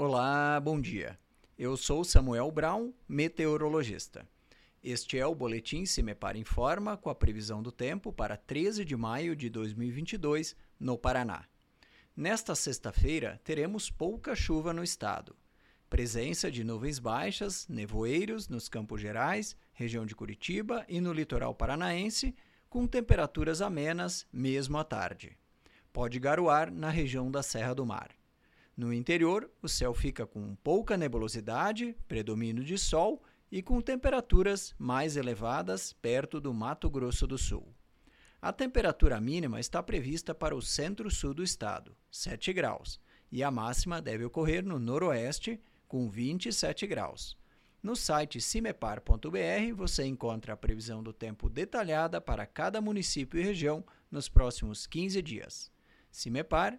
Olá, bom dia. Eu sou Samuel Brown, meteorologista. Este é o boletim Se Me Para Informa com a previsão do tempo para 13 de maio de 2022 no Paraná. Nesta sexta-feira, teremos pouca chuva no estado. Presença de nuvens baixas, nevoeiros nos Campos Gerais, região de Curitiba e no litoral paranaense, com temperaturas amenas mesmo à tarde. Pode garoar na região da Serra do Mar. No interior, o céu fica com pouca nebulosidade, predomínio de sol e com temperaturas mais elevadas perto do Mato Grosso do Sul. A temperatura mínima está prevista para o centro-sul do estado, 7 graus, e a máxima deve ocorrer no noroeste, com 27 graus. No site cimepar.br você encontra a previsão do tempo detalhada para cada município e região nos próximos 15 dias. Cimepar,